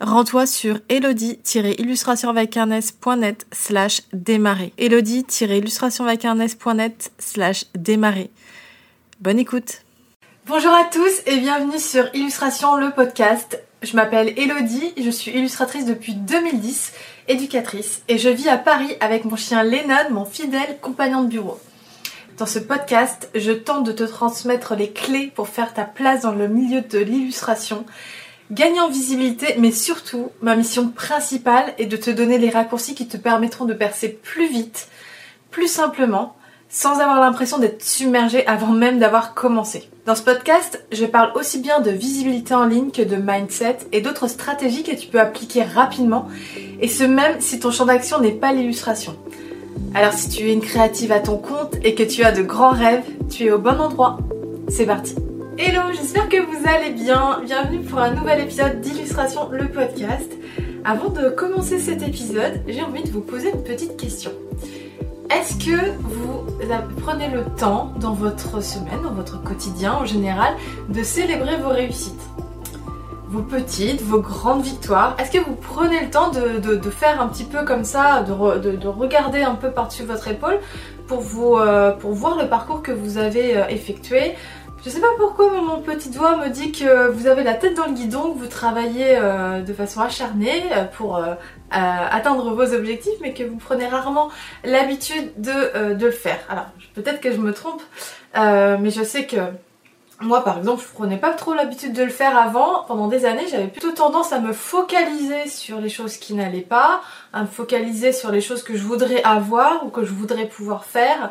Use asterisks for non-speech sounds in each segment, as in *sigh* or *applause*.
rends-toi sur elodie-illustrationvacarnes.net slash démarrer. elodie-illustrationvacarnes.net slash démarrer. Bonne écoute Bonjour à tous et bienvenue sur Illustration le podcast. Je m'appelle Elodie, je suis illustratrice depuis 2010, éducatrice et je vis à Paris avec mon chien Lennon, mon fidèle compagnon de bureau. Dans ce podcast, je tente de te transmettre les clés pour faire ta place dans le milieu de l'illustration Gagner en visibilité, mais surtout, ma mission principale est de te donner les raccourcis qui te permettront de percer plus vite, plus simplement, sans avoir l'impression d'être submergé avant même d'avoir commencé. Dans ce podcast, je parle aussi bien de visibilité en ligne que de mindset et d'autres stratégies que tu peux appliquer rapidement, et ce même si ton champ d'action n'est pas l'illustration. Alors si tu es une créative à ton compte et que tu as de grands rêves, tu es au bon endroit. C'est parti Hello, j'espère que vous allez bien. Bienvenue pour un nouvel épisode d'Illustration le podcast. Avant de commencer cet épisode, j'ai envie de vous poser une petite question. Est-ce que vous prenez le temps dans votre semaine, dans votre quotidien en général, de célébrer vos réussites? Vos petites, vos grandes victoires? Est-ce que vous prenez le temps de, faire un petit peu comme ça, de, regarder un peu par-dessus votre épaule pour, euh, voir le parcours que vous avez euh, effectué, je sais pas pourquoi mon petit doigt me dit que vous avez la tête dans le guidon, que vous travaillez euh, de façon acharnée euh, pour euh, atteindre vos objectifs, mais que vous prenez rarement l'habitude de, de, le faire. Alors peut-être que je me trompe, mais je sais que moi par exemple je prenais pas trop l'habitude de le faire avant. Pendant des années j'avais plutôt tendance à me focaliser sur les choses qui n'allaient pas, à me focaliser sur les choses que je voudrais avoir ou que je voudrais pouvoir faire.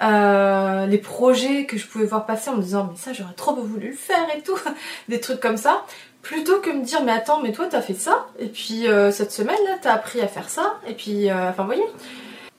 Euh, les projets que je pouvais voir passer en me disant mais ça j'aurais trop voulu le faire et tout, *laughs* des trucs comme ça, plutôt que me dire mais attends mais toi t'as fait ça. Et puis euh, cette semaine là t'as appris à faire ça. Et puis euh, enfin voyez.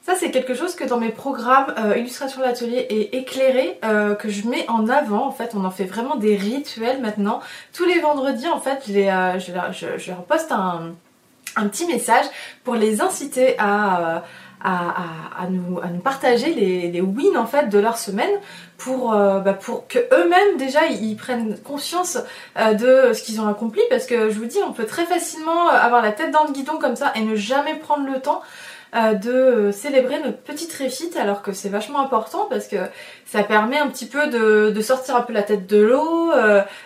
Ça c'est quelque chose que dans mes programmes illustration de l'atelier et éclairé que je mets en avant en fait. On en fait vraiment des rituels maintenant. Tous les vendredis en fait je, leur poste un petit message pour les inciter à à, nous, à nous partager les, les, wins en fait de leur semaine pour, euh, bah, pour que eux-mêmes déjà ils, prennent conscience euh, de ce qu'ils ont accompli. Parce que je vous dis on peut très facilement avoir la tête dans le guidon comme ça et ne jamais prendre le temps euh, de célébrer notre petite réussite alors que c'est vachement important parce que ça permet un petit peu de, de sortir un peu la tête de l'eau,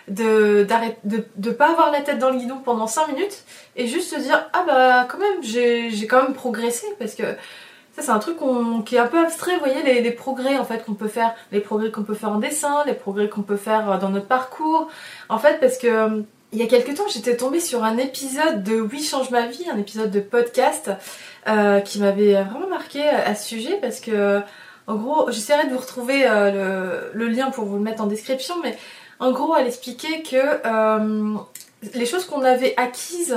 de, de, de pas avoir la tête dans le guidon pendant 5 minutes et juste se dire ah bah quand même j'ai quand même progressé. Parce que ça, c'est un truc qui est un peu abstrait, vous voyez, les, progrès en fait qu'on peut faire, les progrès qu'on peut faire en dessin, les progrès qu'on peut faire euh, dans notre parcours. En fait, parce que euh, il y a quelques temps, j'étais tombée sur un épisode de Oui change ma vie, un épisode de podcast euh, qui m'avait vraiment marqué à ce sujet parce que, en gros, j'essaierai de vous retrouver le, lien pour vous le mettre en description, mais en gros, elle expliquait que les choses qu'on avait acquises,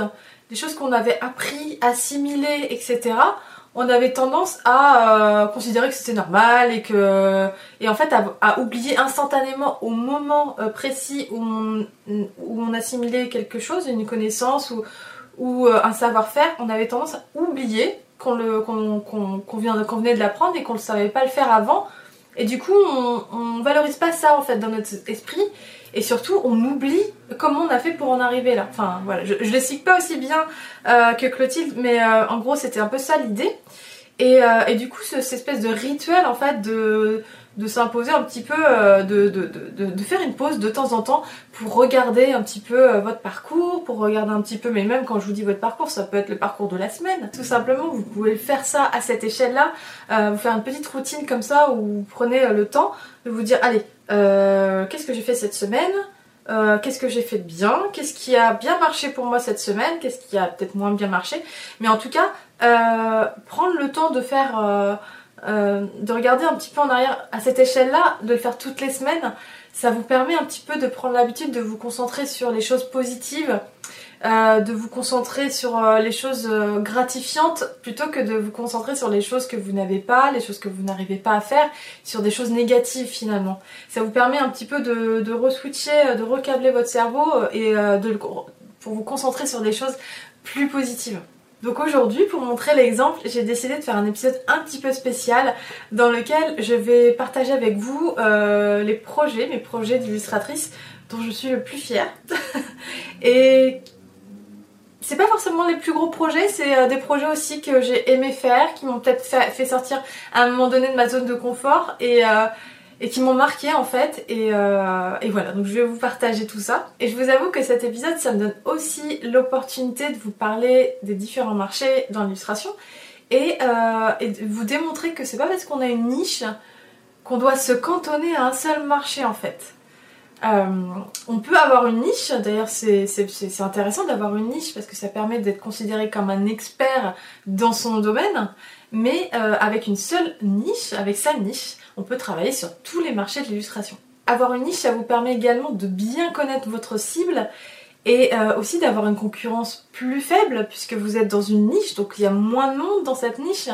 les choses qu'on avait appris, assimilées, etc on avait tendance à euh, considérer que c'était normal et que et en fait à, oublier instantanément au moment euh, précis où on, on assimilait quelque chose, une connaissance ou, ou euh, un savoir-faire, on avait tendance à oublier qu'on venait de l'apprendre et qu'on ne savait pas le faire avant. Et du coup, on, on valorise pas ça en fait dans notre esprit et surtout on oublie comment on a fait pour en arriver là. Enfin voilà, je, je l'explique pas aussi bien euh, que Clotilde, mais euh, en gros c'était un peu ça l'idée. Et, euh, et, du coup, cette espèce de rituel en fait de, de s'imposer un petit peu, de, de, de, de, faire une pause de temps en temps pour regarder un petit peu votre parcours, pour regarder un petit peu, mais même quand je vous dis votre parcours, ça peut être le parcours de la semaine. Tout simplement, vous pouvez faire ça à cette échelle-là, vous faire une petite routine comme ça où vous prenez le temps de vous dire, allez, qu'est-ce que j'ai fait cette semaine, qu'est-ce que j'ai fait de bien, qu'est-ce qui a bien marché pour moi cette semaine, qu'est-ce qui a peut-être moins bien marché? Mais en tout cas, prendre le temps de faire, de regarder un petit peu en arrière à cette échelle-là, de le faire toutes les semaines, ça vous permet un petit peu de prendre l'habitude de vous concentrer sur les choses positives, euh, de vous concentrer sur euh, les choses euh, gratifiantes plutôt que de vous concentrer sur les choses que vous n'avez pas, les choses que vous n'arrivez pas à faire, sur des choses négatives finalement. Ça vous permet un petit peu de, de re-switcher, de recabler votre cerveau et de, pour vous concentrer sur des choses plus positives. Donc aujourd'hui, pour montrer l'exemple, j'ai décidé de faire un épisode un petit peu spécial dans lequel je vais partager avec vous euh, les projets, mes projets d'illustratrice dont je suis le plus fière. *laughs* Et c'est pas forcément les plus gros projets, c'est euh, des projets aussi que j'ai aimé faire, qui m'ont peut-être fait, sortir à un moment donné de ma zone de confort et euh, et qui m'ont marqué en fait euh, et, voilà. Donc je vais vous partager tout ça. Et je vous avoue que cet épisode ça me donne aussi l'opportunité de vous parler des différents marchés dans l'illustration et, euh, de vous démontrer que c'est pas parce qu'on a une niche qu'on doit se cantonner à un seul marché en fait. Euh, on peut avoir une niche, d'ailleurs c'est intéressant d'avoir une niche parce que ça permet d'être considéré comme un expert dans son domaine, mais avec une seule niche, avec sa niche, on peut travailler sur tous les marchés de l'illustration. Avoir une niche, ça vous permet également de bien connaître votre cible et euh, aussi d'avoir une concurrence plus faible puisque vous êtes dans une niche, donc il y a moins de monde dans cette niche.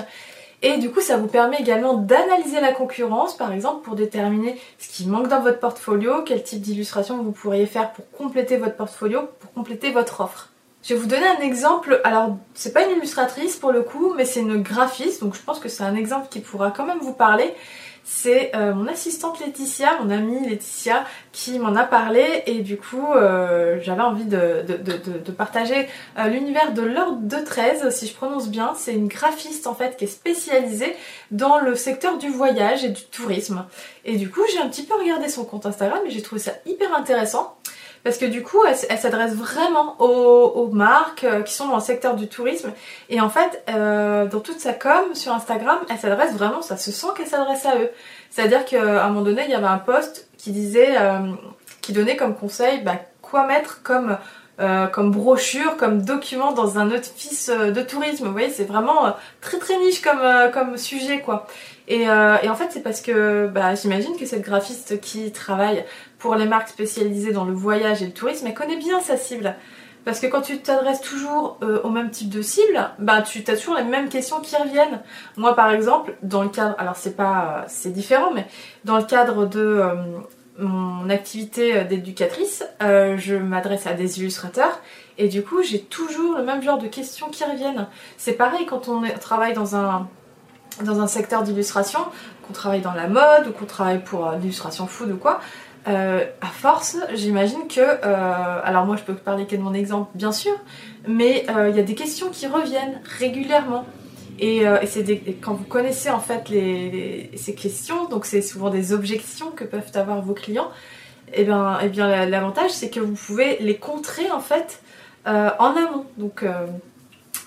Et du coup, ça vous permet également d'analyser la concurrence, par exemple, pour déterminer ce qui manque dans votre portfolio, quel type d'illustration vous pourriez faire pour compléter votre portfolio, pour compléter votre offre. Je vais vous donner un exemple, alors c'est pas une illustratrice pour le coup, mais c'est une graphiste, donc je pense que c'est un exemple qui pourra quand même vous parler c'est euh, mon assistante Laetitia, mon amie Laetitia, qui m'en a parlé et du coup euh, j'avais envie de, partager euh, l'univers de l'ordre de 13, si je prononce bien. C'est une graphiste en fait qui est spécialisée dans le secteur du voyage et du tourisme. Et du coup j'ai un petit peu regardé son compte Instagram et j'ai trouvé ça hyper intéressant parce que du coup, elle, s'adresse vraiment aux, marques euh, qui sont dans le secteur du tourisme. Et en fait, euh, dans toute sa com sur Instagram, elle s'adresse vraiment, ça se sent qu'elle s'adresse à eux. C'est-à-dire qu'à un moment donné, il y avait un post qui disait, euh, qui donnait comme conseil bah, quoi mettre comme comme brochure, comme document dans un office de tourisme. Vous voyez, c'est vraiment très très niche comme, comme sujet quoi. Et, en fait, c'est parce que bah, j'imagine que cette graphiste qui travaille pour les marques spécialisées dans le voyage et le tourisme, elle connaît bien sa cible. Parce que quand tu t'adresses toujours euh, au même type de cible, bah tu as toujours les mêmes questions qui reviennent. Moi par exemple, dans le cadre, alors c'est pas, c'est différent, mais dans le cadre de euh, mon activité d'éducatrice, euh, je m'adresse à des illustrateurs et du coup j'ai toujours le même genre de questions qui reviennent. C'est pareil quand on travaille dans un dans un secteur d'illustration, qu'on travaille dans la mode ou qu'on travaille pour l'illustration food ou quoi, euh, à force, j'imagine que, euh, alors moi je peux parler que de mon exemple bien sûr, mais euh, il y a des questions qui reviennent régulièrement. Et, c'est quand vous connaissez en fait ces questions, donc c'est souvent des objections que peuvent avoir vos clients, et eh bien, et eh bien l'avantage c'est que vous pouvez les contrer en fait en amont. Donc,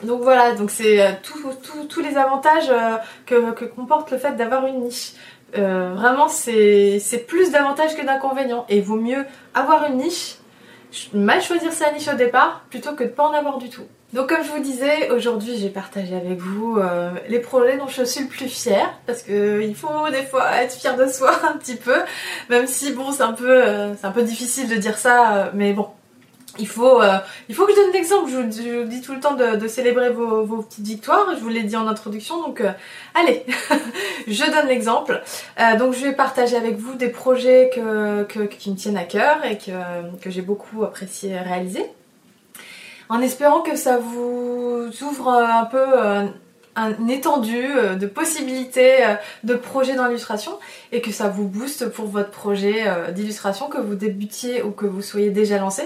donc voilà, donc c'est tous les avantages que comporte le fait d'avoir une niche. Euh, vraiment, c'est plus d'avantages que d'inconvénients. Et vaut mieux avoir une niche, mal choisir sa niche au départ, plutôt que de pas en avoir du tout. Donc comme je vous disais, aujourd'hui j'ai partagé avec vous euh, les projets dont je suis le plus fière, parce que il faut des fois être fier de soi *laughs* un petit peu, même si bon c'est un euh, c'est un peu difficile de dire ça, mais bon il faut, euh, il faut que je donne l'exemple. Je, vous dis tout le temps de, célébrer vos, petites victoires. Je vous l'ai dit en introduction. Donc, euh, allez, *laughs* je donne l'exemple. Euh, donc, je vais partager avec vous des projets qui me tiennent à cœur et que, j'ai beaucoup apprécié réaliser. En espérant que ça vous ouvre un peu un étendue de possibilités de projets d'illustration et que ça vous booste pour votre projet d'illustration, que vous débutiez ou que vous soyez déjà lancé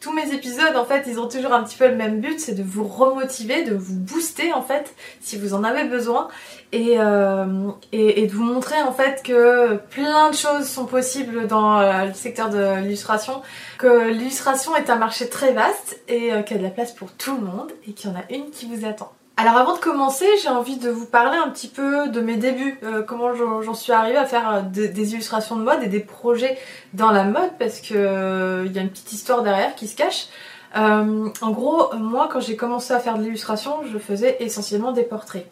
tous mes épisodes, en fait, ils ont toujours un petit peu le même but, c'est de vous remotiver, de vous booster, en fait, si vous en avez besoin, et, euh, de vous montrer, en fait, que plein de choses sont possibles dans euh, le secteur de l'illustration, que l'illustration est un marché très vaste et euh, qu'il y a de la place pour tout le monde et qu'il y en a une qui vous attend. Alors avant de commencer, j'ai envie de vous parler un petit peu de mes débuts, euh, comment j'en suis arrivée à faire euh, des illustrations de mode et des projets dans la mode parce que euh, y a une petite histoire derrière qui se cache. en gros, moi quand j'ai commencé à faire de l'illustration, je faisais essentiellement des portraits.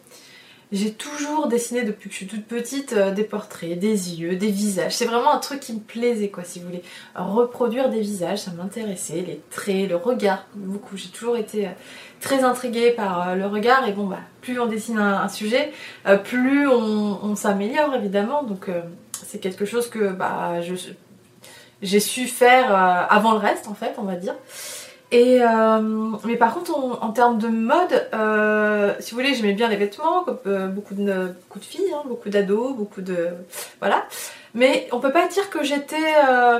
J'ai toujours dessiné depuis que je suis toute petite euh, des portraits, des yeux, des visages. C'est vraiment un truc qui me plaisait quoi si vous voulez. Reproduire des visages, ça m'intéressait, les traits, le regard, beaucoup. J'ai toujours été euh, très intriguée par euh, le regard et bon bah plus on dessine un, sujet, plus on, s'améliore évidemment. Donc c'est quelque chose que bah j'ai su faire avant le reste en fait on va dire. Et euh, mais par contre, en termes de mode, euh, si vous voulez, j'aimais bien les vêtements, comme euh, beaucoup de beaucoup de filles, hein, beaucoup d'ados, beaucoup de voilà. Mais on peut pas dire que j'étais,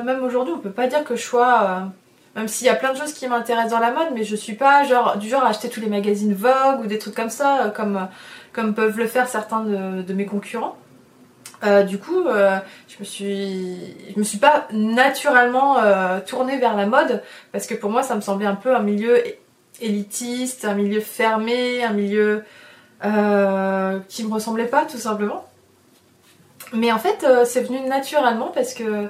même aujourd'hui, on peut pas dire que je sois, même s'il y a plein de choses qui m'intéressent dans la mode, mais je suis pas genre du genre à acheter tous les magazines Vogue ou des trucs comme ça, comme comme peuvent le faire certains de mes concurrents. Euh, du coup, euh, je me suis, je me suis pas naturellement euh, tournée vers la mode parce que pour moi, ça me semblait un peu un milieu élitiste, un milieu fermé, un milieu qui me ressemblait pas tout simplement. Mais en fait, c'est venu naturellement parce que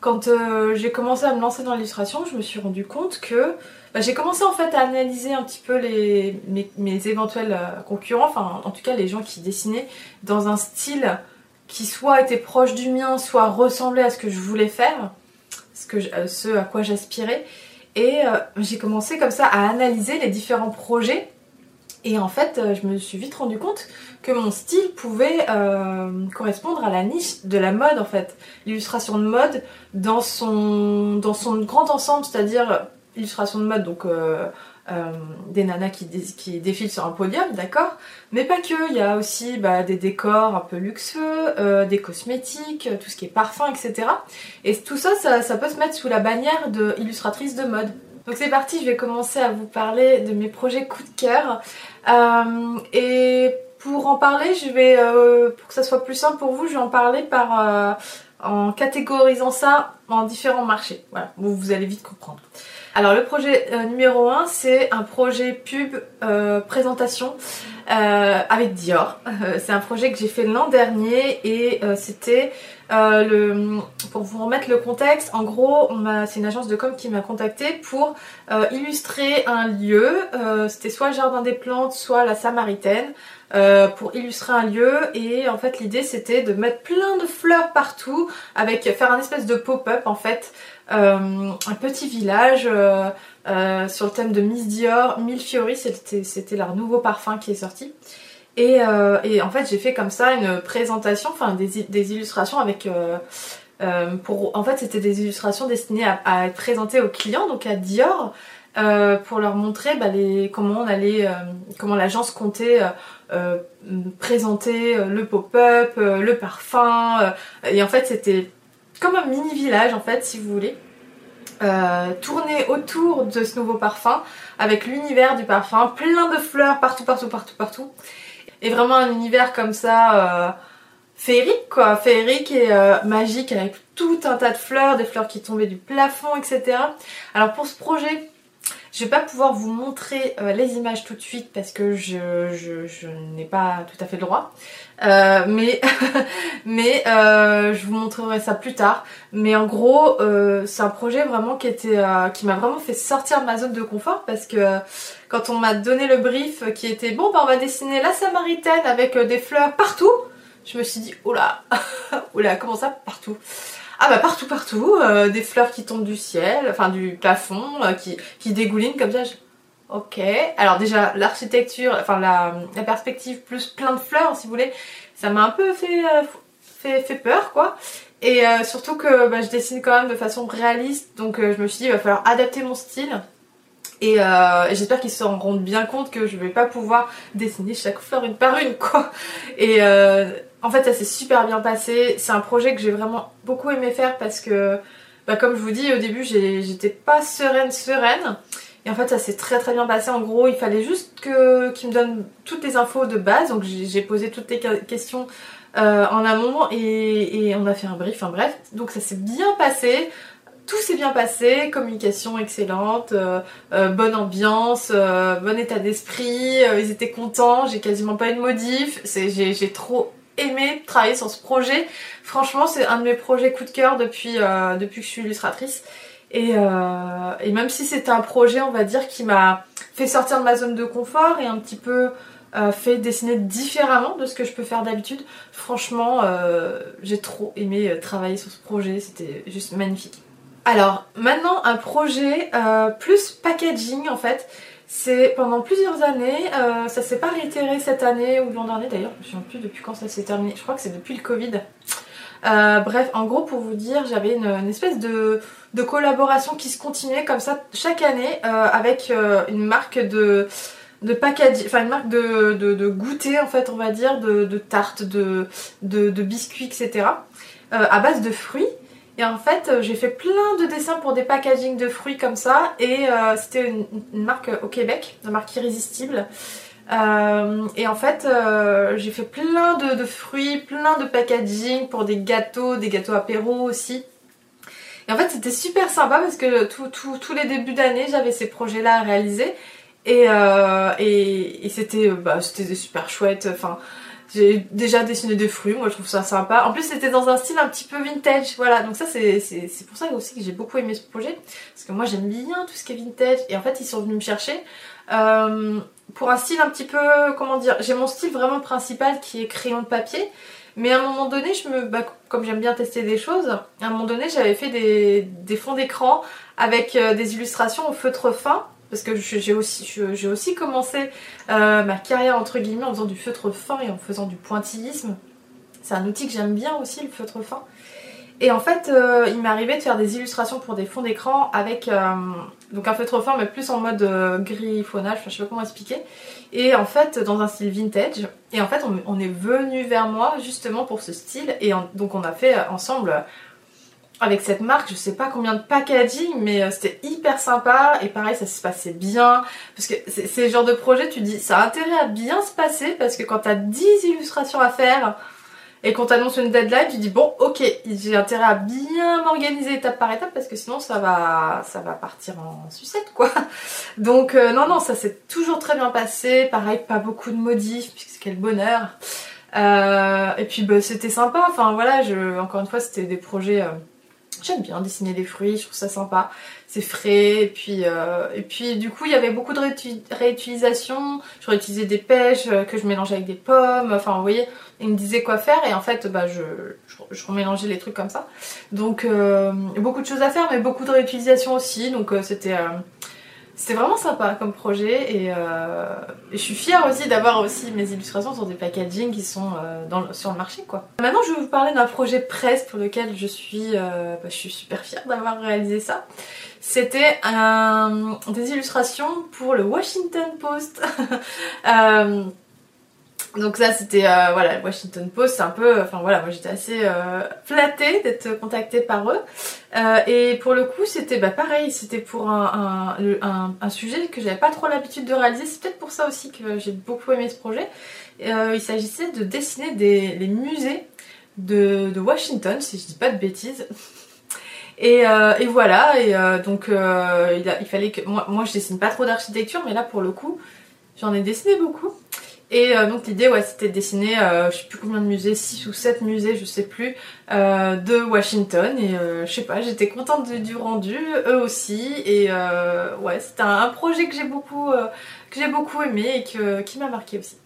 quand j'ai commencé à me lancer dans l'illustration, je me suis rendu compte que bah, j'ai commencé en fait à analyser un petit peu les, mes, mes éventuels concurrents, enfin en tout cas les gens qui dessinaient dans un style qui soit était proche du mien, soit ressemblait à ce que je voulais faire, ce, euh, à quoi j'aspirais. Et euh, j'ai commencé comme ça à analyser les différents projets. Et en fait, euh, je me suis vite rendu compte que mon style pouvait correspondre à la niche de la mode en fait. L'illustration de mode dans son, dans son grand ensemble, c'est-à-dire illustration de mode, donc des nanas qui, défilent sur un podium, d'accord? Mais pas que, il y a aussi bah, des décors un peu luxueux, euh, des cosmétiques, euh, tout ce qui est parfum, etc. Et tout ça, ça, peut se mettre sous la bannière de illustratrice de mode. Donc c'est parti, je vais commencer à vous parler de mes projets coup de cœur. et pour en parler, je vais, pour que ça soit plus simple pour vous, je vais en parler par en catégorisant ça en différents marchés. Voilà, vous allez vite comprendre. Alors le projet euh, numéro 1 c'est un projet pub euh, présentation euh, avec Dior. *laughs* c'est un projet que j'ai fait l'an dernier et c'était le pour vous remettre le contexte, en gros c'est une agence de com qui m'a contacté pour illustrer un lieu. c'était soit le jardin des plantes, soit la Samaritaine. pour illustrer un lieu et en fait l'idée c'était de mettre plein de fleurs partout avec faire un espèce de pop-up en fait euh, un petit village euh, euh, sur le thème de Miss Dior, Mille Fiori, c'était leur nouveau parfum qui est sorti. Et, en fait j'ai fait comme ça une présentation, enfin des, illustrations avec... pour, en fait c'était des illustrations destinées à, être présentées aux clients, donc à Dior, pour leur montrer bah, les, comment on allait, comment l'agence comptait présenter le pop-up, le parfum. et en fait c'était comme un mini village en fait si vous voulez. Euh, tourner autour de ce nouveau parfum avec l'univers du parfum, plein de fleurs partout, partout, partout, partout. Et vraiment un univers comme ça euh, féerique quoi, féerique et euh, magique avec tout un tas de fleurs, des fleurs qui tombaient du plafond, etc. Alors pour ce projet, je vais pas pouvoir vous montrer euh, les images tout de suite parce que je, n'ai pas tout à fait le droit. Euh, mais *laughs* mais euh, je vous montrerai ça plus tard. Mais en gros, c'est un projet vraiment qui était qui m'a vraiment fait sortir de ma zone de confort parce que quand on m'a donné le brief qui était bon, bah on va dessiner la Samaritaine avec des fleurs partout, je me suis dit oula, *laughs* oula, comment ça partout? Ah bah partout, partout, euh, des fleurs qui tombent du ciel, enfin du plafond, euh, qui, qui dégoulinent comme ça. Ok, alors déjà l'architecture, enfin la, perspective plus plein de fleurs si vous voulez, ça m'a un peu fait, euh, fait, fait, peur quoi. Et surtout que bah, je dessine quand même de façon réaliste, donc je me suis dit il va falloir adapter mon style. Et j'espère qu'ils se rendent bien compte que je vais pas pouvoir dessiner chaque fleur une par une quoi. Et en fait, ça s'est super bien passé. C'est un projet que j'ai vraiment beaucoup aimé faire parce que, bah, comme je vous dis, au début, j'étais pas sereine, sereine. Et en fait, ça s'est très très bien passé. En gros, il fallait juste que qu'il me donne toutes les infos de base. Donc, j'ai posé toutes les questions euh, en amont et, on a fait un brief. Enfin bref, donc ça s'est bien passé. tout s'est bien passé, communication excellente, euh, euh, bonne ambiance, bon état d'esprit, ils étaient contents, j'ai quasiment pas eu de modif, j'ai trop aimé travailler sur ce projet. Franchement, c'est un de mes projets coup de cœur depuis, depuis que je suis illustratrice. Et, et même si c'était un projet, on va dire, qui m'a fait sortir de ma zone de confort et un petit peu fait dessiner différemment de ce que je peux faire d'habitude. Franchement, j'ai trop aimé travailler sur ce projet, c'était juste magnifique. Alors maintenant un projet euh, plus packaging en fait. C'est pendant plusieurs années, euh, ça s'est pas réitéré cette année ou l'an dernier d'ailleurs, je ne sais plus depuis quand ça s'est terminé, je crois que c'est depuis le Covid. Euh, bref, en gros pour vous dire, j'avais une, espèce de, collaboration qui se continuait comme ça chaque année avec une marque de, de packaging, enfin une marque de, de, goûter en fait on va dire, de, de tartes, de, de, biscuits, etc. à base de fruits. Et en fait, euh, j'ai fait plein de dessins pour des packaging de fruits comme ça. Et euh, c'était une, marque au Québec, une marque irrésistible. Euh, et en fait, j'ai fait plein de, fruits, plein de packaging pour des gâteaux, des gâteaux apéro aussi. Et en fait, c'était super sympa parce que tous les débuts d'année, j'avais ces projets-là à réaliser. Et c'était bah, super chouette. Enfin, j'ai déjà dessiné des fruits, moi je trouve ça sympa. En plus c'était dans un style un petit peu vintage, voilà. Donc ça c'est pour ça aussi que j'ai beaucoup aimé ce projet. Parce que moi j'aime bien tout ce qui est vintage. Et en fait ils sont venus me chercher euh, pour un style un petit peu, comment dire, j'ai mon style vraiment principal qui est crayon de papier. Mais à un moment donné, je me, bah, comme j'aime bien tester des choses, à un moment donné j'avais fait des, des fonds d'écran avec euh, des illustrations au feutre fin parce que j'ai aussi, commencé euh, ma carrière entre guillemets en faisant du feutre fin et en faisant du pointillisme. C'est un outil que j'aime bien aussi, le feutre fin. Et en fait, euh, il m'est arrivé de faire des illustrations pour des fonds d'écran avec euh, donc un feutre fin, mais plus en mode griffonnage, enfin, je sais pas comment expliquer. Et en fait, dans un style vintage. Et en fait, on, est venu vers moi justement pour ce style. Et donc, on a fait ensemble avec cette marque, je sais pas combien de packaging, mais euh, c'était hyper sympa et pareil ça se passait bien parce que c'est le genre de projet tu dis ça a intérêt à bien se passer parce que quand t'as 10 illustrations à faire et qu'on t'annonce une deadline, tu dis bon ok j'ai intérêt à bien m'organiser étape par étape parce que sinon ça va ça va partir en sucette quoi. Donc euh, non non ça s'est toujours très bien passé, pareil pas beaucoup de modifs puisque quel bonheur. Euh, et puis bah, c'était sympa, enfin voilà, je, encore une fois c'était des projets J'aime bien dessiner les fruits, je trouve ça sympa. C'est frais, et puis, euh, et puis du coup il y avait beaucoup de réutilisation. Je réutilisais des pêches euh, que je mélangeais avec des pommes, enfin vous voyez, il me disait quoi faire et en fait bah, je, je, remélangeais les trucs comme ça. Donc euh, beaucoup de choses à faire mais beaucoup de réutilisation aussi, donc c'était c'était vraiment sympa comme projet et, euh, je suis fière aussi d'avoir aussi mes illustrations sur des packaging qui sont euh, dans sur le marché quoi. Maintenant je vais vous parler d'un projet presse pour lequel je suis, euh, bah, je suis super fière d'avoir réalisé ça. C'était des illustrations pour le Washington Post. *laughs* Donc ça c'était euh, voilà Washington Post c'est un peu enfin voilà moi j'étais assez euh, flattée d'être contactée par eux. Euh, et pour le coup c'était bah pareil c'était pour un, sujet que j'avais pas trop l'habitude de réaliser. C'est peut-être pour ça aussi que j'ai beaucoup aimé ce projet. Il s'agissait de dessiner des, les musées de, Washington si je dis pas de bêtises. Et, et voilà et donc il, il, fallait que moi, moi je dessine pas trop d'architecture mais là pour le coup j'en ai dessiné beaucoup et euh, donc l'idée ouais c'était de dessiner euh, je sais plus combien de musées, 6 ou 7 musées je sais plus euh, de Washington et je sais pas j'étais contente du rendu, eux aussi et ouais c'était un, projet que j'ai beaucoup, que j'ai beaucoup aimé et que, qui m'a marqué aussi.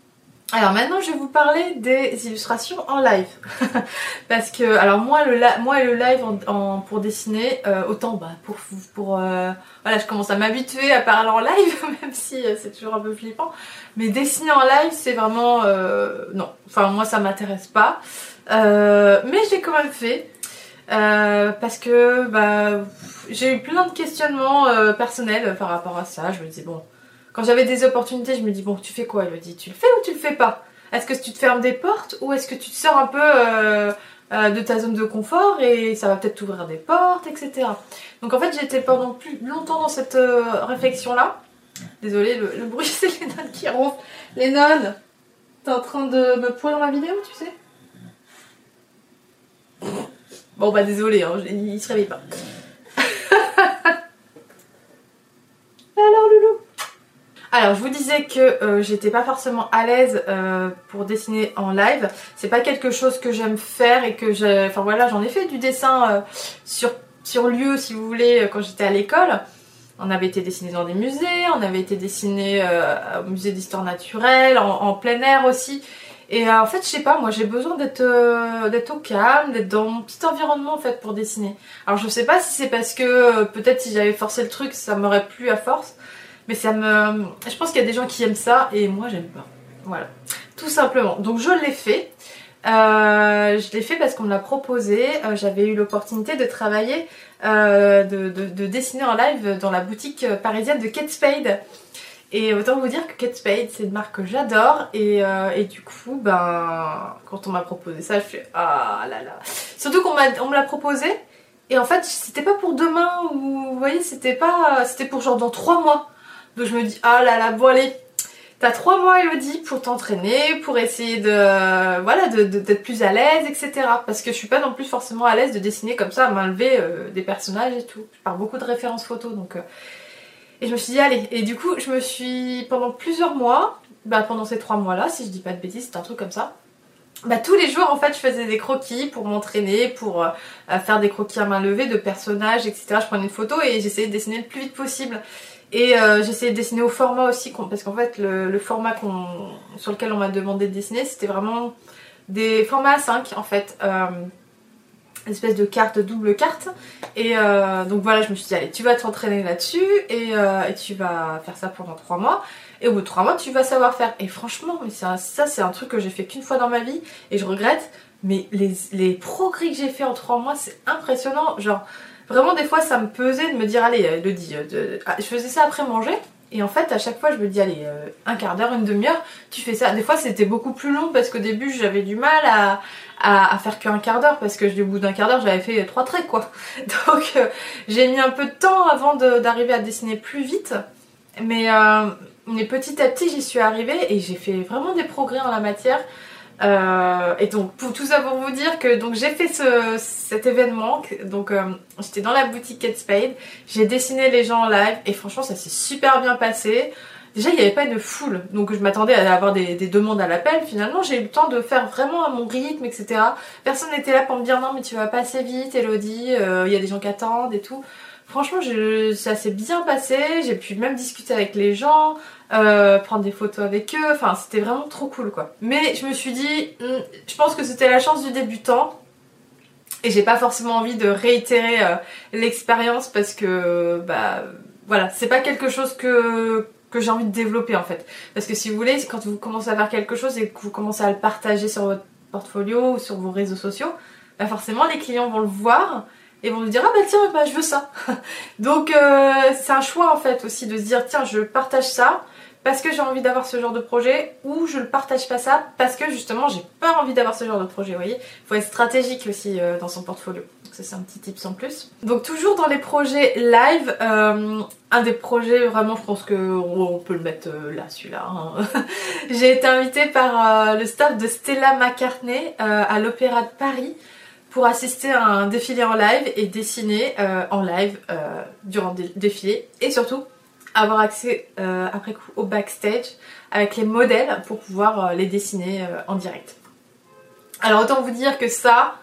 Alors maintenant je vais vous parler des illustrations en live *laughs* parce que alors moi le moi et le live pour dessiner autant bah pour pour voilà je commence à m'habituer à parler en live *laughs* même si c'est toujours un peu flippant mais dessiner en live, c'est vraiment... Euh, non, enfin moi ça m'intéresse pas. Euh, mais j'ai quand même fait. Euh, parce que bah, j'ai eu plein de questionnements personnels par rapport à ça. Je me dis, bon, quand j'avais des opportunités, je me dis, bon, tu fais quoi, Elodie Tu le fais ou tu le fais pas? Est-ce que tu te fermes des portes ou est-ce que tu te sors un peu de ta zone de confort et ça va peut-être t'ouvrir des portes, etc. Donc en fait, j'étais pendant plus longtemps dans cette réflexion-là. Désolée, le, bruit *laughs* c'est les nonnes qui ronflent. Les nonnes, t'es en train de me pourrir ma vidéo, tu sais? Bon bah désolé, hein, il se réveille pas. Alors, je vous disais que euh, j'étais pas forcément à l'aise euh, pour dessiner en live. C'est pas quelque chose que j'aime faire et que j'ai. Enfin voilà, j'en ai fait du dessin euh, sur, sur lieu, si vous voulez, quand j'étais à l'école. On avait été dessiné dans des musées, on avait été dessiné au musée d'histoire naturelle, en, plein air aussi. Et en fait, je sais pas, moi j'ai besoin d'être d'être au calme, d'être dans mon petit environnement en fait pour dessiner. Alors je sais pas si c'est parce que peut-être si j'avais forcé le truc, ça m'aurait plu à force. Mais ça me... Je pense qu'il y a des gens qui aiment ça et moi j'aime pas. Voilà. Tout simplement. Donc je l'ai fait. Euh, je l'ai fait parce qu'on me l'a proposé. Euh, j'avais eu l'opportunité de travailler, euh, de, dessiner en live dans la boutique parisienne de Kate Spade. Et autant vous dire que Kate Spade, c'est une marque que j'adore. Et, du coup, ben, quand on m'a proposé ça, je fais ah là là. Surtout qu'on on me l'a proposé. Et en fait, c'était pas pour demain ou vous voyez, c'était pas, c'était pour genre dans trois mois. Donc je me dis, ah là là, bon allez, t'as trois mois Elodie pour t'entraîner, pour essayer de, voilà, d'être plus à l'aise, etc. Parce que je suis pas non plus forcément à l'aise de dessiner comme ça, à main levée, euh, des personnages et tout. Je pars beaucoup de références photos, donc... Euh, et je me suis dit, allez, et du coup, je me suis, pendant plusieurs mois, bah pendant ces trois mois-là, si je dis pas de bêtises, c'est un truc comme ça, bah, tous les jours en fait je faisais des croquis pour m'entraîner, pour euh, faire des croquis à main levée de personnages, etc. Je prenais une photo et j'essayais de dessiner le plus vite possible. Et euh, j'essayais de dessiner au format aussi, parce qu'en fait le, format sur lequel on m'a demandé de dessiner, c'était vraiment des formats A5 en fait. Euh, espèce de carte, double carte. Et euh, donc voilà, je me suis dit, allez, tu vas t'entraîner là-dessus et, tu vas faire ça pendant 3 mois. Et au bout de 3 mois, tu vas savoir faire. Et franchement, mais ça c'est un truc que j'ai fait qu'une fois dans ma vie et je regrette. Mais les, les progrès que j'ai fait en 3 mois, c'est impressionnant. Genre, Vraiment, des fois, ça me pesait de me dire, allez, Elodie, euh, ah, je faisais ça après manger. Et en fait, à chaque fois, je me dis, allez, euh, un quart d'heure, une demi-heure, tu fais ça. Des fois, c'était beaucoup plus long parce qu'au début, j'avais du mal à, faire qu'un quart d'heure parce que au bout d'un quart d'heure, j'avais fait trois traits, quoi. *laughs* Donc, euh, j'ai mis un peu de temps avant d'arriver à dessiner plus vite. Mais, mais petit à petit, j'y suis arrivée et j'ai fait vraiment des progrès en la matière. Euh, et donc pour tout ça pour vous dire que donc j'ai fait ce, cet événement, donc euh, j'étais dans la boutique Kate Spade, j'ai dessiné les gens en live et franchement ça s'est super bien passé. Déjà il n'y avait pas une foule, donc je m'attendais à avoir des, demandes à l'appel. Finalement j'ai eu le temps de faire vraiment à mon rythme, etc. Personne n'était là pour me dire non mais tu vas pas assez vite, Elodie, euh, il y a des gens qui attendent et tout. Franchement, ça s'est bien passé. J'ai pu même discuter avec les gens, euh, prendre des photos avec eux. Enfin, c'était vraiment trop cool, quoi. Mais je me suis dit, hmm, je pense que c'était la chance du débutant. Et j'ai pas forcément envie de réitérer euh, l'expérience parce que, bah, voilà, c'est pas quelque chose que que j'ai envie de développer en fait. Parce que si vous voulez, quand vous commencez à faire quelque chose et que vous commencez à le partager sur votre portfolio ou sur vos réseaux sociaux, bah forcément les clients vont le voir et vont nous dire ah bah tiens bah je veux ça. *laughs* Donc euh, c'est un choix en fait aussi de se dire tiens je partage ça parce que j'ai envie d'avoir ce genre de projet ou je ne partage pas ça parce que justement j'ai pas envie d'avoir ce genre de projet vous voyez. Faut être stratégique aussi euh, dans son portfolio. Donc ça c'est un petit tip sans plus. Donc toujours dans les projets live euh, un des projets vraiment je pense que on peut le mettre là celui-là hein. *laughs* j'ai été invitée par le staff de Stella McCartney à l'Opéra de Paris pour assister à un défilé en live et dessiner euh, en live euh, durant le défilé et surtout avoir accès euh, après coup au backstage avec les modèles pour pouvoir les dessiner en direct. Alors autant vous dire que ça,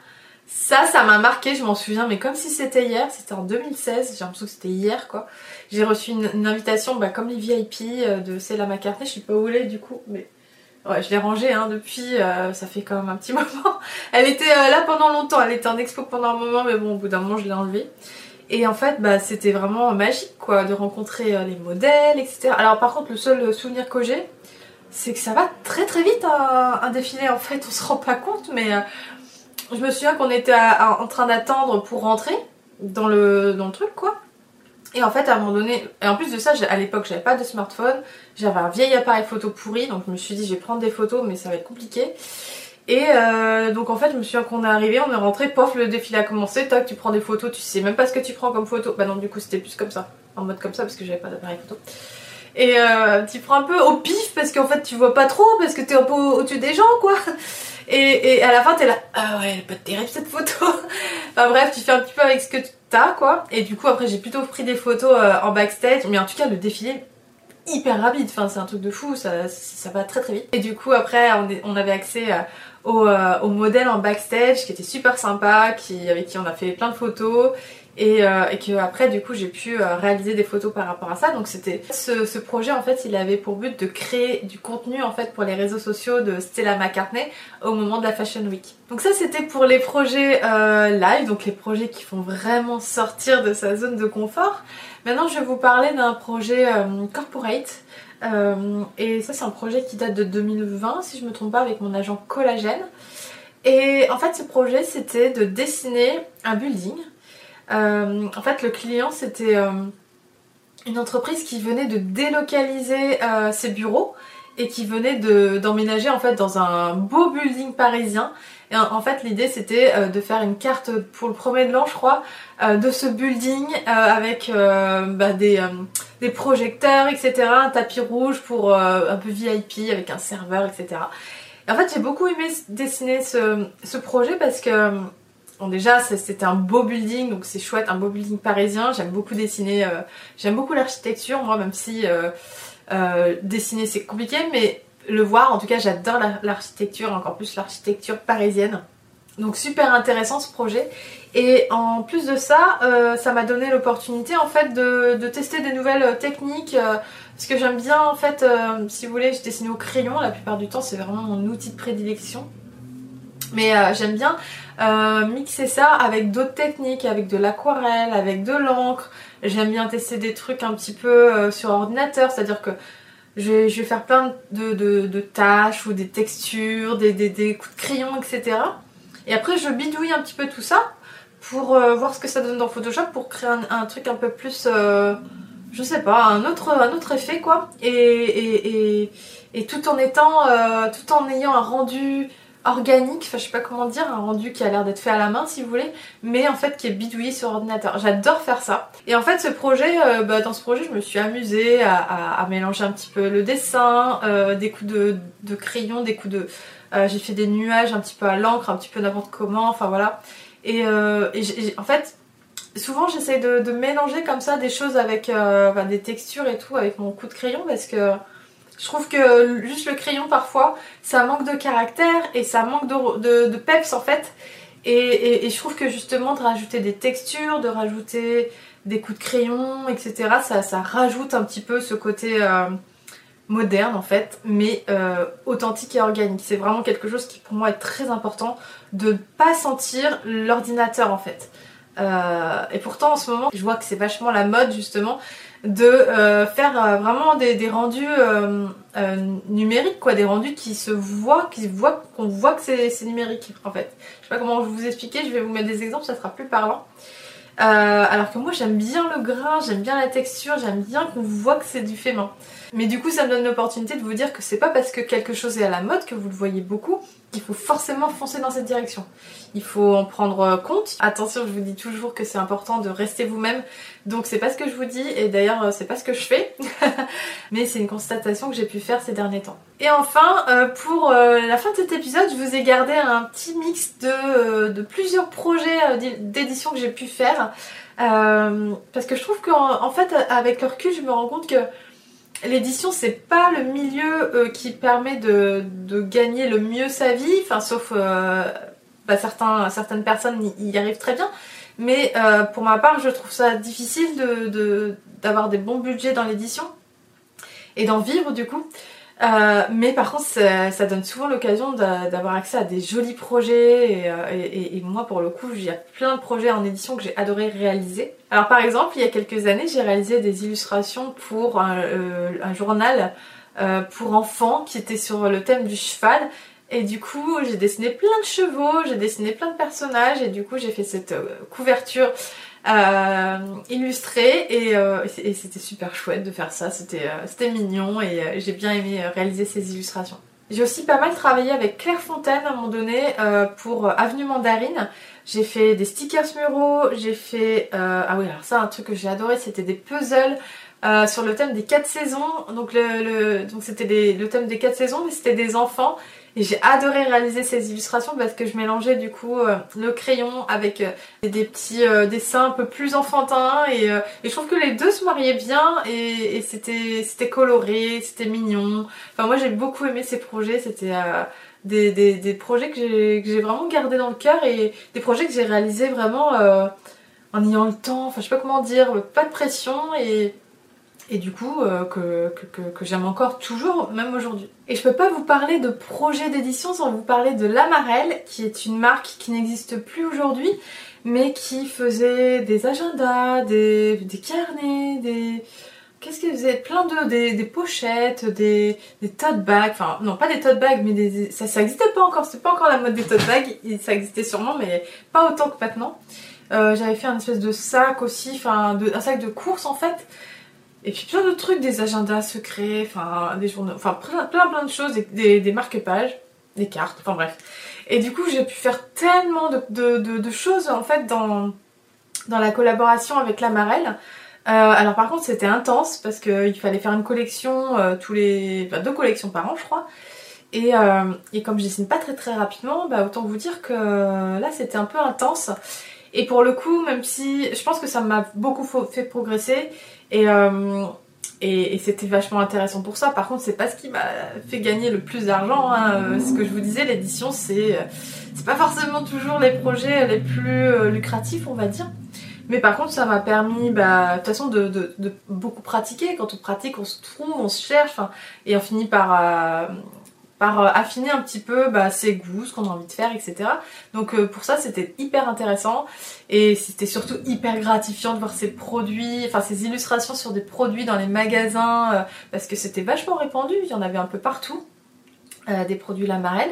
ça, ça m'a marqué, je m'en souviens, mais comme si c'était hier, c'était en 2016, j'ai l'impression que c'était hier quoi. J'ai reçu une, invitation bah, comme les VIP de Céla McCartney, je sais pas où elle est du coup, mais Ouais, je l'ai rangée hein, depuis, euh, ça fait quand même un petit *laughs* moment. Elle était euh, là pendant longtemps, elle était en expo pendant un moment, mais bon, au bout d'un moment, je l'ai enlevée. Et en fait, bah, c'était vraiment magique, quoi, de rencontrer euh, les modèles, etc. Alors par contre, le seul souvenir que j'ai, c'est que ça va très très vite un, défilé, en fait, on se rend pas compte, mais je me souviens qu'on était en train d'attendre pour rentrer dans le, dans le truc, quoi. Et en fait, à un moment donné, et en plus de ça, à l'époque, j'avais pas de smartphone, j'avais un vieil appareil photo pourri, donc je me suis dit, je vais prendre des photos, mais ça va être compliqué. Et euh, donc en fait, je me souviens qu'on est arrivé, on est rentré, pof, le défilé a commencé, toc, tu prends des photos, tu sais même pas ce que tu prends comme photo. Bah non, du coup, c'était plus comme ça, en mode comme ça, parce que j'avais pas d'appareil photo. Et euh, tu prends un peu au pif, parce qu'en fait, tu vois pas trop, parce que t'es un peu au-dessus des gens, quoi. Et, à la fin, t'es là, ah ouais, elle est pas terrible cette photo. *laughs* enfin bref, tu fais un petit peu avec ce que Et du coup, après, j'ai plutôt pris des photos euh, en backstage. Mais en tout cas, le défilé, hyper rapide, enfin c'est un truc de fou, ça, ça va très très vite. Et du coup après on, avait accès au, au, modèle en backstage qui était super sympa, qui, avec qui on a fait plein de photos et, euh, et que après du coup j'ai pu euh, réaliser des photos par rapport à ça. Donc c'était ce, ce, projet en fait il avait pour but de créer du contenu en fait pour les réseaux sociaux de Stella McCartney au moment de la Fashion Week. Donc ça c'était pour les projets euh, live donc les projets qui font vraiment sortir de sa zone de confort. Maintenant je vais vous parler d'un projet euh, corporate. Euh, et ça c'est un projet qui date de 2020 si je me trompe pas avec mon agent Collagène. Et en fait ce projet c'était de dessiner un building en fait, le client, c'était euh, une entreprise qui venait de délocaliser euh, ses bureaux et qui venait d'emménager en fait dans un beau building parisien. Et en, fait, l'idée c'était de faire une carte pour le premier de l'an, je crois, de ce building avec bah, des, projecteurs, etc. Un tapis rouge pour un peu VIP avec un serveur, etc. Et en fait, j'ai beaucoup aimé dessiner ce projet parce que Bon déjà c'était un beau building donc c'est chouette, un beau building parisien. J'aime beaucoup dessiner, euh, j'aime beaucoup l'architecture moi même si euh, euh, dessiner c'est compliqué mais le voir en tout cas j'adore l'architecture, encore plus l'architecture parisienne. Donc super intéressant ce projet et en plus de ça ça m'a donné l'opportunité en fait de, de, tester des nouvelles techniques parce que j'aime bien en fait si vous voulez je dessine au crayon la plupart du temps c'est vraiment mon outil de prédilection mais j'aime bien euh, mixer ça avec d'autres techniques, avec de l'aquarelle, avec de l'encre. J'aime bien tester des trucs un petit peu euh, sur ordinateur, c'est-à-dire que je vais, faire plein de, tâches ou des textures, des, coups de crayon, etc. Et après je bidouille un petit peu tout ça pour euh, voir ce que ça donne dans Photoshop pour créer un, truc un peu plus, je sais pas, un autre, un autre effet quoi. Et tout en étant, tout en ayant un rendu organique, enfin je sais pas comment dire, un rendu qui a l'air d'être fait à la main si vous voulez, mais en fait qui est bidouillé sur ordinateur. J'adore faire ça. Et en fait ce projet, euh, bah, dans ce projet je me suis amusée à, mélanger un petit peu le dessin, euh, des coups de, crayon, des coups de... Euh, j'ai fait des nuages un petit peu à l'encre, un petit peu n'importe comment, enfin voilà. Et, en fait souvent j'essaie de, mélanger comme ça des choses avec des textures et tout avec mon coup de crayon parce que je trouve que juste le crayon parfois, ça manque de caractère et ça manque de, peps en fait. Et, je trouve que justement de rajouter des textures, de rajouter des coups de crayon, etc. Ça, rajoute un petit peu ce côté euh, moderne en fait, mais euh, authentique et organique. C'est vraiment quelque chose qui pour moi est très important de ne pas sentir l'ordinateur en fait. Euh, et pourtant en ce moment, je vois que c'est vachement la mode justement de euh, faire euh, vraiment des, rendus euh, numériques, quoi, des rendus qui se voient, qui voient, qu'on voit que c'est numérique en fait. Je sais pas comment vous expliquer, je vais vous mettre des exemples, ça sera plus parlant. alors que moi j'aime bien le grain, j'aime bien la texture, j'aime bien qu'on voit que c'est du fait main. Mais du coup ça me donne l'opportunité de vous dire que c'est pas parce que quelque chose est à la mode que vous le voyez beaucoup qu'il faut forcément foncer dans cette direction. Il faut en prendre compte. Attention, je vous dis toujours que c'est important de rester vous-même. Donc c'est pas ce que je vous dis et d'ailleurs c'est pas ce que je fais. *laughs* Mais c'est une constatation que j'ai pu faire ces derniers temps. Et enfin, euh, pour euh, la fin de cet épisode, je vous ai gardé un petit mix de, euh, plusieurs projets d'édition que j'ai pu faire. parce que je trouve qu'en en fait, avec le recul, je me rends compte que l'édition c'est pas le milieu euh, qui permet de, gagner le mieux sa vie, sauf euh, bah, certaines personnes y, arrivent très bien, mais euh, pour ma part je trouve ça difficile d'avoir de, des bons budgets dans l'édition et d'en vivre du coup. Euh, mais par contre, ça, donne souvent l'occasion d'avoir accès à des jolis projets. Euh, et, moi, pour le coup, il y a plein de projets en édition que j'ai adoré réaliser. Alors, par exemple, il y a quelques années, j'ai réalisé des illustrations pour un, euh, journal pour enfants qui était sur le thème du cheval. Et du coup, j'ai dessiné plein de chevaux, j'ai dessiné plein de personnages, et du coup, j'ai fait cette couverture euh, euh, et, c'était super chouette de faire ça, c'était euh, mignon et j'ai bien aimé réaliser ces illustrations. J'ai aussi pas mal travaillé avec Claire Fontaine à un moment donné pour Avenue Mandarine. j'ai fait des stickers muraux, j'ai fait... ah oui, alors ça, un truc que j'ai adoré, c'était des puzzles sur le thème des 4 saisons. Donc le, donc c'était le thème des 4 saisons, mais c'était des enfants. Et j'ai adoré réaliser ces illustrations parce que je mélangeais du coup euh, le crayon avec euh, des petits euh, dessins un peu plus enfantins et, je trouve que les deux se mariaient bien et, c'était coloré, c'était mignon. Enfin moi j'ai beaucoup aimé ces projets, c'était des, des, projets que j'ai vraiment gardés dans le cœur et des projets que j'ai réalisés vraiment en ayant le temps, enfin je sais pas comment dire, pas de pression et et du coup euh, que, que, j'aime encore toujours, même aujourd'hui. Et je peux pas vous parler de projet d'édition sans vous parler de L'Amarelle, qui est une marque qui n'existe plus aujourd'hui, mais qui faisait des agendas, des, des carnets, des... Qu'est-ce qu'ils faisaient Plein de... Des, des pochettes, des, des tote bags, enfin non pas des tote bags, mais des, ça, ça existait pas encore, c'était pas encore la mode des tote bags, ça existait sûrement, mais pas autant que maintenant. Euh, j'avais fait un espèce de sac aussi, enfin un sac de course en fait, et puis plein de trucs, des agendas secrets, enfin des journaux, enfin plein, plein de choses, des, des marque-pages, des cartes, enfin bref. Et du coup j'ai pu faire tellement de, choses en fait dans, dans la collaboration avec la Marelle. Euh, alors par contre c'était intense parce qu'il fallait faire une collection euh, tous les. Enfin, deux collections par an je crois. Et, euh, et comme je dessine pas très très rapidement, bah, autant vous dire que là c'était un peu intense. Et pour le coup, même si je pense que ça m'a beaucoup fait progresser euh, et, et, c'était vachement intéressant pour ça. Par contre, c'est pas ce qui m'a fait gagner le plus d'argent. Hein. Euh, ce que je vous disais, l'édition, c'est euh, c'est pas forcément toujours les projets les plus lucratifs, on va dire. Mais par contre, ça m'a permis, bah, de toute façon, de, beaucoup pratiquer. Quand on pratique, on se trouve, on se cherche, et on finit par, par euh, affiner un petit peu bah, ses goûts, ce qu'on a envie de faire, etc. Donc euh, pour ça c'était hyper intéressant. Et c'était surtout hyper gratifiant de voir ces produits, enfin ces illustrations sur des produits dans les magasins euh, parce que c'était vachement répandu, il y en avait un peu partout, des produits la marelle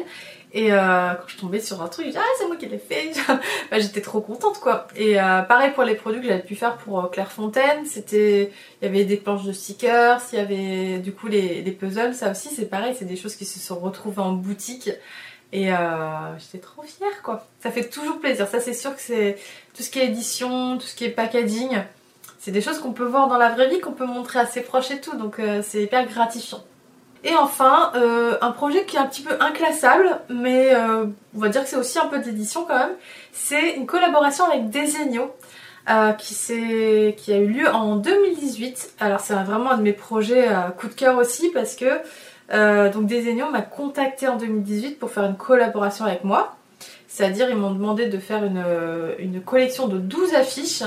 et euh, quand je tombais sur un truc, je disais, ah c'est moi qui l'ai fait. *laughs* bah, J'étais trop contente quoi. Et euh, pareil pour les produits que j'avais pu faire pour euh, Clairefontaine, c'était, il y avait des planches de stickers, il y avait du coup les, les puzzles, ça aussi c'est pareil, c'est des choses qui se sont retrouvées en boutique. Et euh, j'étais trop fière quoi. Ça fait toujours plaisir. Ça c'est sûr que c'est tout ce qui est édition, tout ce qui est packaging, c'est des choses qu'on peut voir dans la vraie vie, qu'on peut montrer à ses proches et tout. Donc euh, c'est hyper gratifiant. Et enfin, euh, un projet qui est un petit peu inclassable, mais euh, on va dire que c'est aussi un peu d'édition quand même, c'est une collaboration avec Desenio. Euh, qui, qui a eu lieu en 2018. Alors c'est vraiment un de mes projets coup de cœur aussi parce que donc Desenio m'a contacté en 2018 pour faire une collaboration avec moi. C'est-à-dire ils m'ont demandé de faire une, une collection de 12 affiches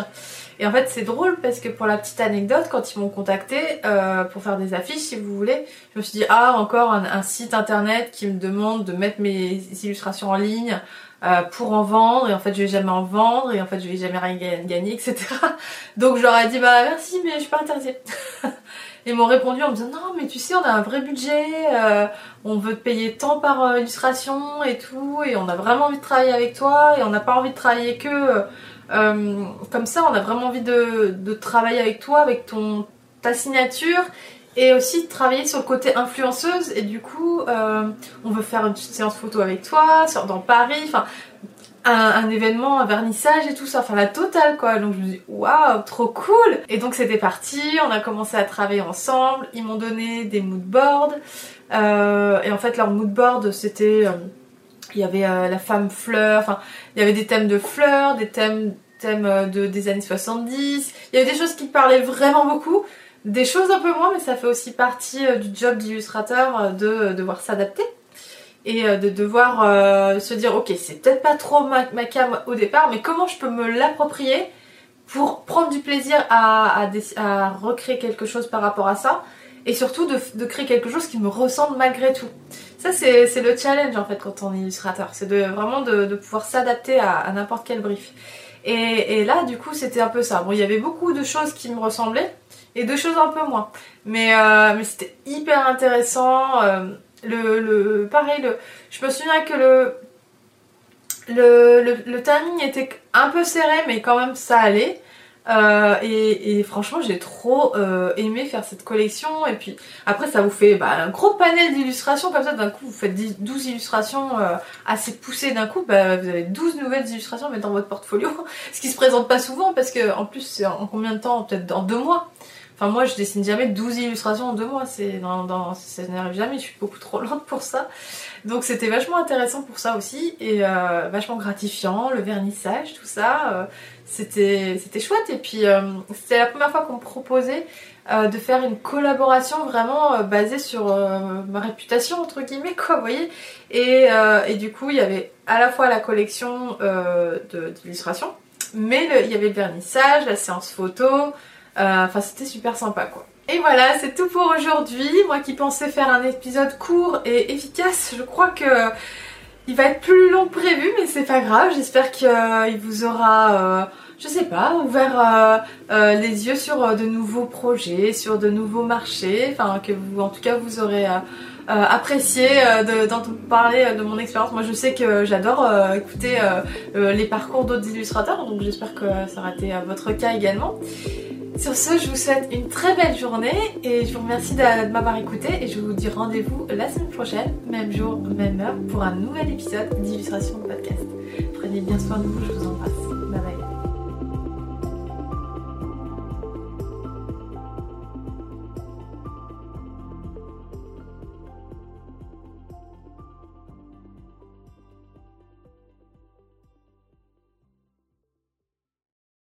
et en fait, c'est drôle parce que pour la petite anecdote, quand ils m'ont contacté euh, pour faire des affiches, si vous voulez, je me suis dit ah encore un, site internet qui me demande de mettre mes illustrations en ligne euh, pour en vendre et en fait je vais jamais en vendre et en fait je vais jamais rien gagner, etc. *laughs* Donc je leur ai dit bah merci mais je suis pas intéressée. *laughs* Ils m'ont répondu en me disant non mais tu sais on a un vrai budget, euh, on veut te payer tant par illustration et tout et on a vraiment envie de travailler avec toi et on n'a pas envie de travailler que euh, comme ça, on a vraiment envie de, travailler avec toi, avec ton ta signature et aussi de travailler sur le côté influenceuse et du coup euh, on veut faire une séance photo avec toi dans Paris enfin un, événement, un vernissage et tout ça, enfin la totale quoi. Donc je me dis waouh, trop cool. Et donc c'était parti, on a commencé à travailler ensemble. Ils m'ont donné des moodboards euh, et en fait leur moodboard c'était il y avait euh, la femme fleur, enfin il y avait des thèmes de fleurs, des thèmes, thèmes euh, de, des années 70, il y avait des choses qui parlaient vraiment beaucoup, des choses un peu moins mais ça fait aussi partie euh, du job d'illustrateur de devoir s'adapter et de devoir se dire ok c'est peut-être pas trop ma, ma cam au départ mais comment je peux me l'approprier pour prendre du plaisir à, à, recréer quelque chose par rapport à ça et surtout de, de créer quelque chose qui me ressemble malgré tout. Ça, c'est le challenge en fait quand on est illustrateur. C'est de, vraiment de, pouvoir s'adapter à, n'importe quel brief. Et, là, du coup, c'était un peu ça. Bon, il y avait beaucoup de choses qui me ressemblaient et de choses un peu moins. Mais, euh, c'était hyper intéressant. Euh, le, pareil, je me souviens que le, le, le, timing était un peu serré, mais quand même ça allait. Euh, et, franchement, j'ai trop euh, aimé faire cette collection. Et puis après, ça vous fait bah, un gros panel d'illustrations. Comme ça, d'un coup, vous faites 12 illustrations euh, assez poussées d'un coup. Bah, vous avez 12 nouvelles illustrations à mettre dans votre portfolio. *laughs* Ce qui se présente pas souvent parce que, en plus, c'est en combien de temps? Peut-être dans deux mois. Enfin, moi, je dessine jamais 12 illustrations en deux mois. C'est dans, dans, ça n'arrive jamais. Je suis beaucoup trop lente pour ça. Donc, c'était vachement intéressant pour ça aussi. Et vachement gratifiant. Le vernissage, tout ça c'était chouette. Et puis euh, c'était la première fois qu'on me proposait euh, de faire une collaboration vraiment euh, basée sur ma réputation entre guillemets quoi vous voyez. Et, et, du coup il y avait à la fois la collection d'illustrations mais il y avait le vernissage la séance photo. Enfin c'était super sympa quoi. Et voilà, c'est tout pour aujourd'hui. Moi qui pensais faire un épisode court et efficace, je crois que il va être plus long que prévu, mais c'est pas grave. J'espère qu'il vous aura je sais pas, ouvert euh, euh, les yeux sur euh, de nouveaux projets, sur de nouveaux marchés, enfin que vous, en tout cas, vous aurez apprécié d'entendre parler de mon expérience. Moi, je sais que j'adore écouter les parcours d'autres illustrateurs, donc j'espère que ça aura été votre cas également. Sur ce, je vous souhaite une très belle journée et je vous remercie de, m'avoir écouté et je vous dis rendez-vous la semaine prochaine, même jour, même heure, pour un nouvel épisode d'illustration de podcast. Prenez bien soin de vous, je vous embrasse.